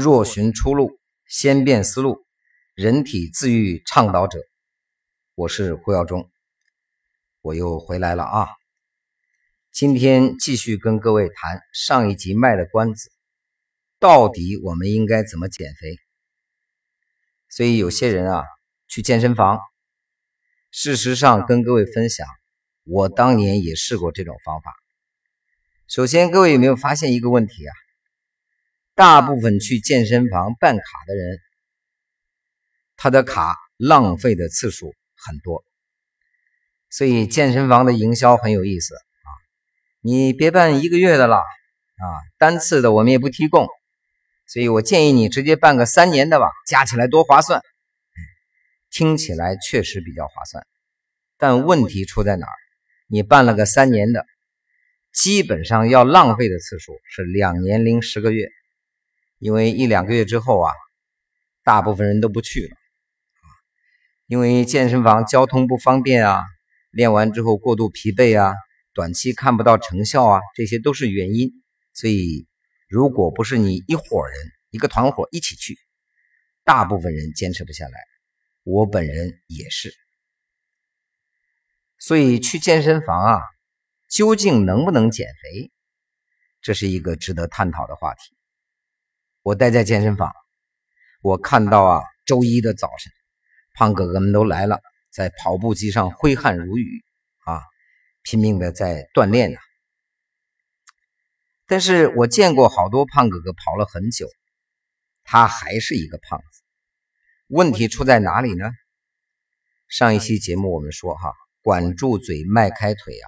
若寻出路，先变思路，人体自愈倡导者，我是胡耀中，我又回来了啊！今天继续跟各位谈上一集卖的关子，到底我们应该怎么减肥？所以有些人啊，去健身房。事实上，跟各位分享，我当年也试过这种方法。首先，各位有没有发现一个问题啊？大部分去健身房办卡的人，他的卡浪费的次数很多。所以健身房的营销很有意思啊！你别办一个月的了啊，单次的我们也不提供。所以我建议你直接办个三年的吧，加起来多划算。听起来确实比较划算，但问题出在哪儿？你办了个三年的，基本上要浪费的次数是两年零十个月，因为一两个月之后啊，大部分人都不去了，因为健身房交通不方便啊，练完之后过度疲惫啊，短期看不到成效啊，这些都是原因。所以，如果不是你一伙人一个团伙一起去，大部分人坚持不下来。我本人也是，所以去健身房啊，究竟能不能减肥，这是一个值得探讨的话题。我待在健身房，我看到啊，周一的早晨，胖哥哥们都来了，在跑步机上挥汗如雨啊，拼命的在锻炼呢。但是我见过好多胖哥哥跑了很久，他还是一个胖子。问题出在哪里呢？上一期节目我们说哈，管住嘴，迈开腿啊，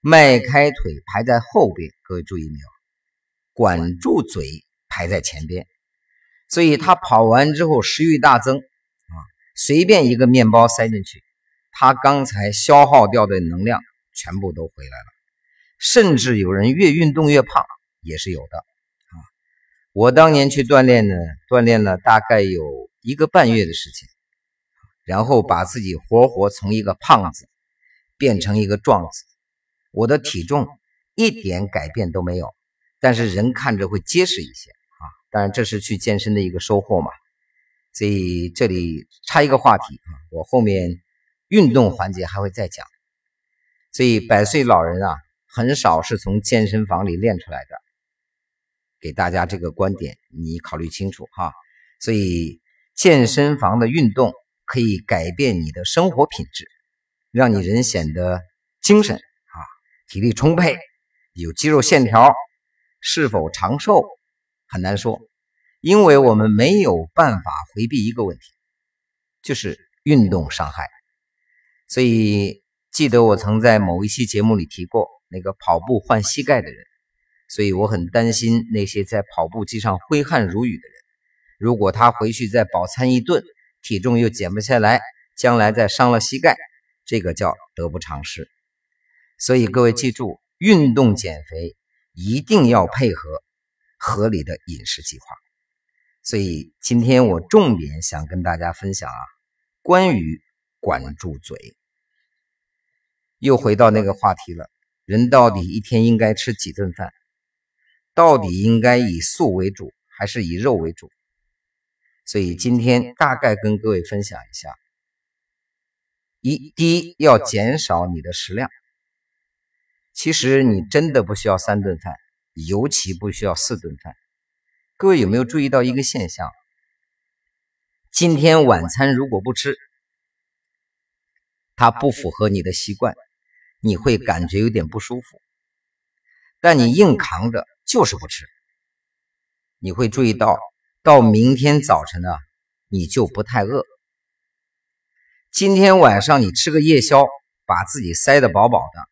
迈开腿排在后边，各位注意没有？管住嘴排在前边，所以他跑完之后食欲大增啊，随便一个面包塞进去，他刚才消耗掉的能量全部都回来了，甚至有人越运动越胖也是有的啊。我当年去锻炼呢，锻炼了大概有。一个半月的时间，然后把自己活活从一个胖子变成一个壮子，我的体重一点改变都没有，但是人看着会结实一些啊。当然这是去健身的一个收获嘛。所以这里插一个话题啊，我后面运动环节还会再讲。所以百岁老人啊，很少是从健身房里练出来的，给大家这个观点你考虑清楚哈。所以。健身房的运动可以改变你的生活品质，让你人显得精神啊，体力充沛，有肌肉线条。是否长寿很难说，因为我们没有办法回避一个问题，就是运动伤害。所以记得我曾在某一期节目里提过那个跑步换膝盖的人，所以我很担心那些在跑步机上挥汗如雨的人。如果他回去再饱餐一顿，体重又减不下来，将来再伤了膝盖，这个叫得不偿失。所以各位记住，运动减肥一定要配合合理的饮食计划。所以今天我重点想跟大家分享啊，关于管住嘴。又回到那个话题了，人到底一天应该吃几顿饭？到底应该以素为主，还是以肉为主？所以今天大概跟各位分享一下：一，第一要减少你的食量。其实你真的不需要三顿饭，尤其不需要四顿饭。各位有没有注意到一个现象？今天晚餐如果不吃，它不符合你的习惯，你会感觉有点不舒服。但你硬扛着就是不吃，你会注意到。到明天早晨呢，你就不太饿。今天晚上你吃个夜宵，把自己塞得饱饱的，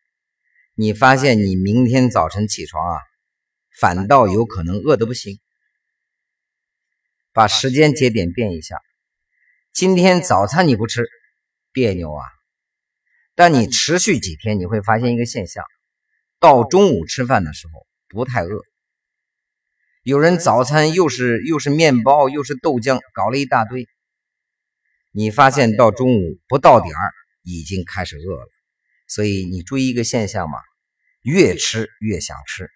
你发现你明天早晨起床啊，反倒有可能饿得不行。把时间节点变一下，今天早餐你不吃，别扭啊。但你持续几天，你会发现一个现象，到中午吃饭的时候不太饿。有人早餐又是又是面包又是豆浆，搞了一大堆。你发现到中午不到点儿已经开始饿了，所以你注意一个现象嘛，越吃越想吃，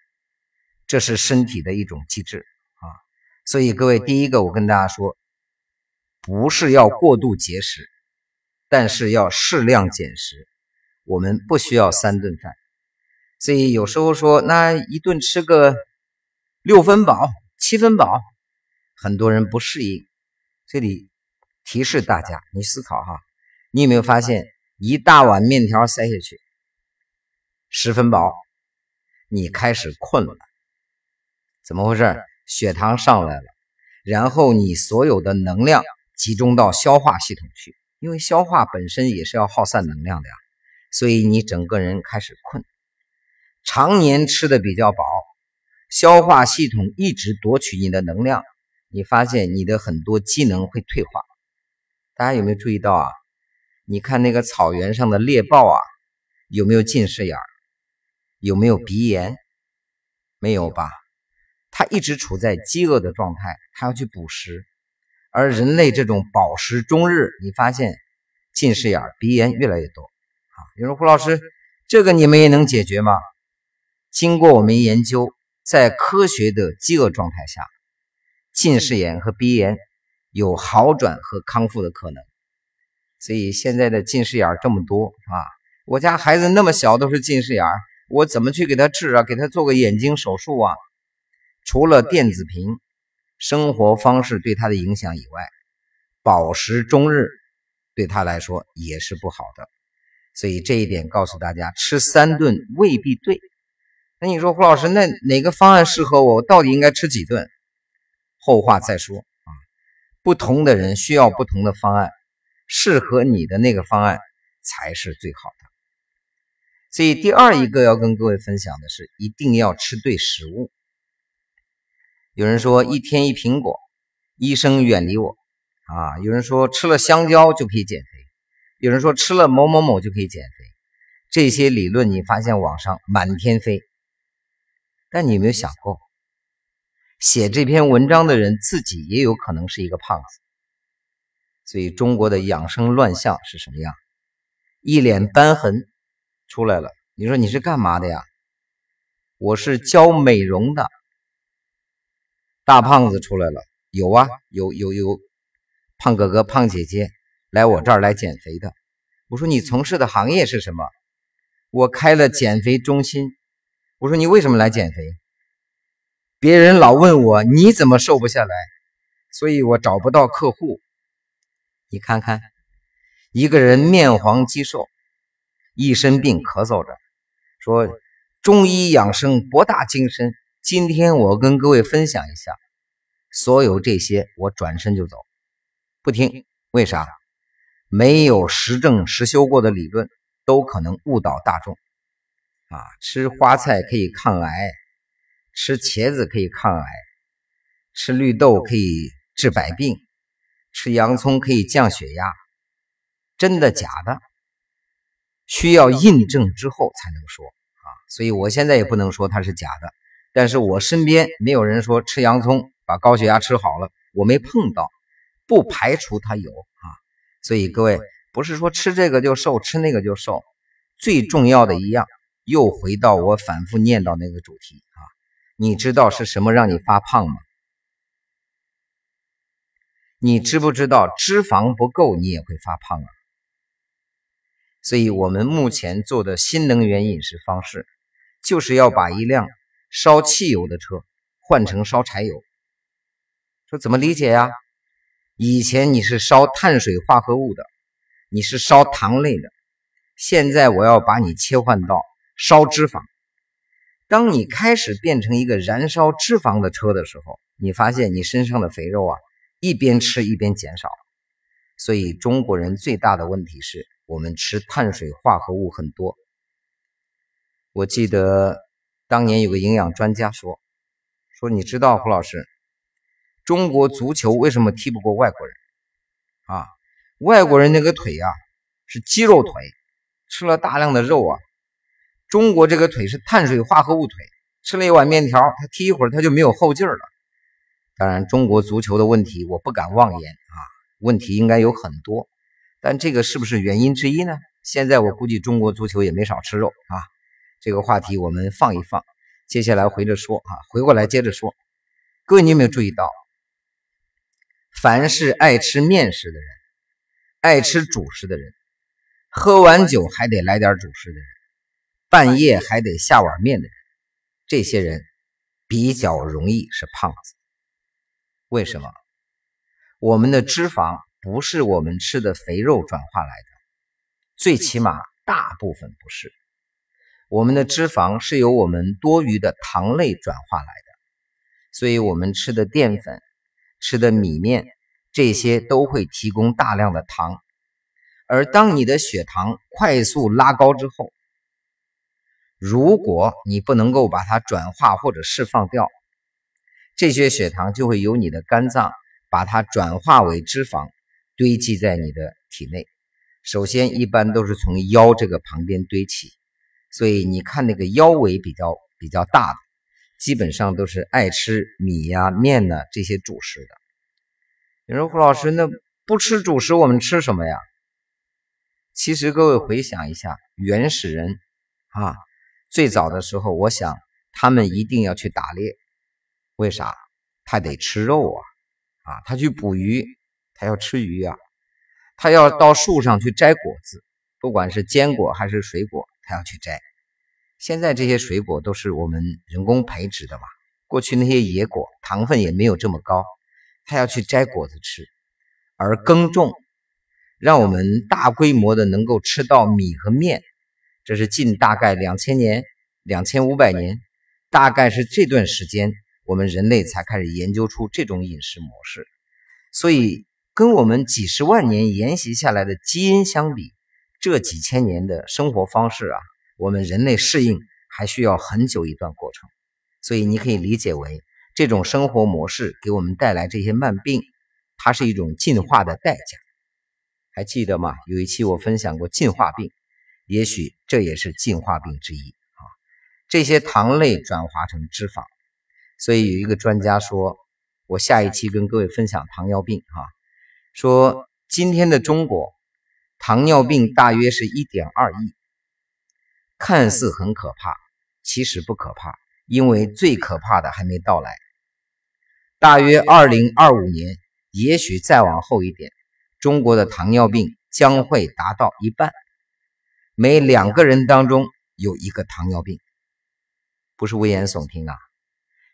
这是身体的一种机制啊。所以各位，第一个我跟大家说，不是要过度节食，但是要适量减食。我们不需要三顿饭，所以有时候说那一顿吃个六分饱、七分饱，很多人不适应。这里提示大家，你思考哈，你有没有发现一大碗面条塞下去，十分饱，你开始困了，怎么回事？血糖上来了，然后你所有的能量集中到消化系统去，因为消化本身也是要耗散能量的呀，所以你整个人开始困。常年吃的比较饱，消化系统一直夺取你的能量，你发现你的很多机能会退化。大家有没有注意到啊？你看那个草原上的猎豹啊，有没有近视眼？有没有鼻炎？没有吧？他一直处在饥饿的状态，他要去捕食，而人类这种饱食终日，你发现近视眼、鼻炎越来越多啊！有人说胡老师，这个你们也能解决吗？经过我们研究，在科学的饥饿状态下，近视眼和鼻炎有好转和康复的可能。所以现在的近视眼这么多啊，我家孩子那么小都是近视眼，我怎么去给他治啊？给他做个眼睛手术啊？除了电子屏生活方式对他的影响以外，饱食终日对他来说也是不好的。所以这一点告诉大家，吃三顿未必对。那你说胡老师，那哪个方案适合我？我到底应该吃几顿？后话再说啊。不同的人需要不同的方案，适合你的那个方案才是最好的。所以第二一个要跟各位分享的是，一定要吃对食物。有人说一天一苹果，医生远离我啊！有人说吃了香蕉就可以减肥，有人说吃了某某某就可以减肥。这些理论你发现网上满天飞，但你有没有想过，写这篇文章的人自己也有可能是一个胖子？所以中国的养生乱象是什么样？一脸斑痕出来了。你说你是干嘛的呀？我是教美容的。大胖子出来了，有啊，有有有，胖哥哥、胖姐姐来我这儿来减肥的。我说你从事的行业是什么？我开了减肥中心。我说你为什么来减肥？别人老问我你怎么瘦不下来，所以我找不到客户。你看看，一个人面黄肌瘦，一身病咳嗽着，说中医养生博大精深。今天我跟各位分享一下，所有这些我转身就走，不听。为啥？没有实证实修过的理论，都可能误导大众。啊，吃花菜可以抗癌，吃茄子可以抗癌，吃绿豆可以治百病，吃洋葱可以降血压，真的假的？需要印证之后才能说啊。所以我现在也不能说它是假的。但是我身边没有人说吃洋葱把高血压吃好了，我没碰到，不排除他有啊。所以各位不是说吃这个就瘦，吃那个就瘦，最重要的一样，又回到我反复念叨那个主题啊。你知道是什么让你发胖吗？你知不知道脂肪不够你也会发胖啊？所以我们目前做的新能源饮食方式，就是要把一辆。烧汽油的车换成烧柴油，说怎么理解呀？以前你是烧碳水化合物的，你是烧糖类的，现在我要把你切换到烧脂肪。当你开始变成一个燃烧脂肪的车的时候，你发现你身上的肥肉啊，一边吃一边减少。所以中国人最大的问题是我们吃碳水化合物很多。我记得。当年有个营养专家说：“说你知道胡老师，中国足球为什么踢不过外国人？啊，外国人那个腿啊是肌肉腿，吃了大量的肉啊。中国这个腿是碳水化合物腿，吃了一碗面条，他踢一会儿他就没有后劲儿了。当然，中国足球的问题我不敢妄言啊，问题应该有很多，但这个是不是原因之一呢？现在我估计中国足球也没少吃肉啊。”这个话题我们放一放，接下来回着说啊，回过来接着说。各位，你有没有注意到，凡是爱吃面食的人，爱吃主食的人，喝完酒还得来点主食的人，半夜还得下碗面的人，这些人比较容易是胖子。为什么？我们的脂肪不是我们吃的肥肉转化来的，最起码大部分不是。我们的脂肪是由我们多余的糖类转化来的，所以我们吃的淀粉、吃的米面这些都会提供大量的糖。而当你的血糖快速拉高之后，如果你不能够把它转化或者释放掉，这些血糖就会由你的肝脏。把它转化为脂肪，堆积在你的体内。首先，一般都是从腰这个旁边堆起，所以你看那个腰围比较比较大的，基本上都是爱吃米呀、面呢这些主食的。你说胡老师，那不吃主食，我们吃什么呀？其实各位回想一下，原始人啊，最早的时候，我想他们一定要去打猎，为啥？他得吃肉啊。啊，他去捕鱼，他要吃鱼啊，他要到树上去摘果子，不管是坚果还是水果，他要去摘。现在这些水果都是我们人工培植的嘛，过去那些野果糖分也没有这么高，他要去摘果子吃。而耕种，让我们大规模的能够吃到米和面，这是近大概两千年、两千五百年，大概是这段时间。我们人类才开始研究出这种饮食模式，所以跟我们几十万年沿袭下来的基因相比，这几千年的生活方式啊，我们人类适应还需要很久一段过程。所以你可以理解为，这种生活模式给我们带来这些慢病，它是一种进化的代价。还记得吗？有一期我分享过进化病，也许这也是进化病之一啊。这些糖类转化成脂肪。所以有一个专家说，我下一期跟各位分享糖尿病啊，说今天的中国糖尿病大约是一点二亿，看似很可怕，其实不可怕，因为最可怕的还没到来。大约二零二五年，也许再往后一点，中国的糖尿病将会达到一半，每两个人当中有一个糖尿病，不是危言耸听啊。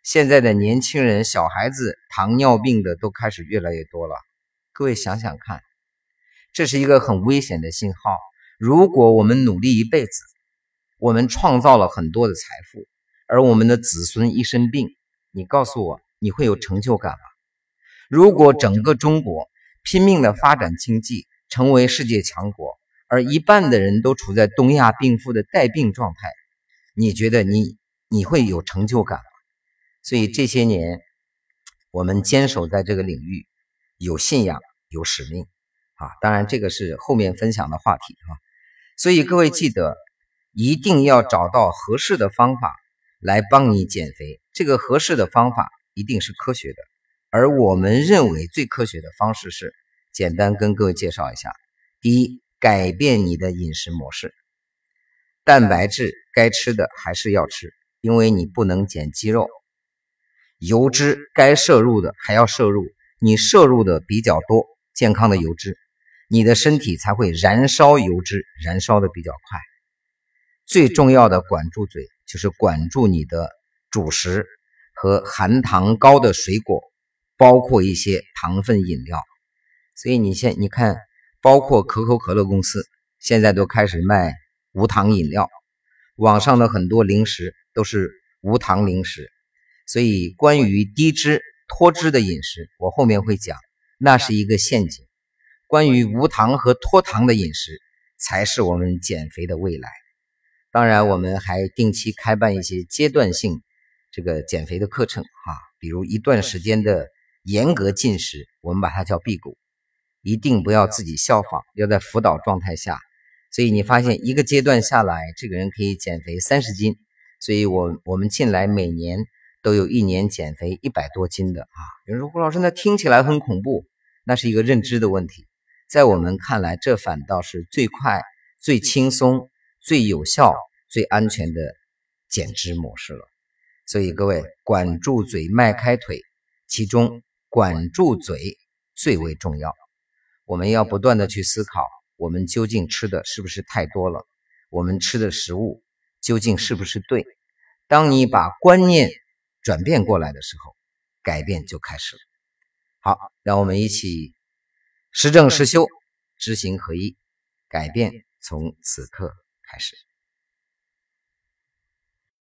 现在的年轻人、小孩子糖尿病的都开始越来越多了。各位想想看，这是一个很危险的信号。如果我们努力一辈子，我们创造了很多的财富，而我们的子孙一生病，你告诉我，你会有成就感吗？如果整个中国拼命的发展经济，成为世界强国，而一半的人都处在东亚病夫的带病状态，你觉得你你会有成就感吗？所以这些年，我们坚守在这个领域，有信仰，有使命啊！当然，这个是后面分享的话题啊。所以各位记得，一定要找到合适的方法来帮你减肥。这个合适的方法一定是科学的，而我们认为最科学的方式是，简单跟各位介绍一下：第一，改变你的饮食模式，蛋白质该吃的还是要吃，因为你不能减肌肉。油脂该摄入的还要摄入，你摄入的比较多，健康的油脂，你的身体才会燃烧油脂，燃烧的比较快。最重要的管住嘴，就是管住你的主食和含糖高的水果，包括一些糖分饮料。所以你现你看，包括可口可乐公司现在都开始卖无糖饮料，网上的很多零食都是无糖零食。所以，关于低脂脱脂的饮食，我后面会讲，那是一个陷阱。关于无糖和脱糖的饮食，才是我们减肥的未来。当然，我们还定期开办一些阶段性这个减肥的课程啊，比如一段时间的严格进食，我们把它叫辟谷，一定不要自己效仿，要在辅导状态下。所以你发现一个阶段下来，这个人可以减肥三十斤。所以我我们近来每年。都有一年减肥一百多斤的啊！有人说胡老师，那听起来很恐怖，那是一个认知的问题。在我们看来，这反倒是最快、最轻松、最有效、最安全的减脂模式了。所以各位，管住嘴，迈开腿，其中管住嘴最为重要。我们要不断的去思考，我们究竟吃的是不是太多了？我们吃的食物究竟是不是对？当你把观念转变过来的时候，改变就开始了。好，让我们一起实证实修，知行合一，改变从此刻开始。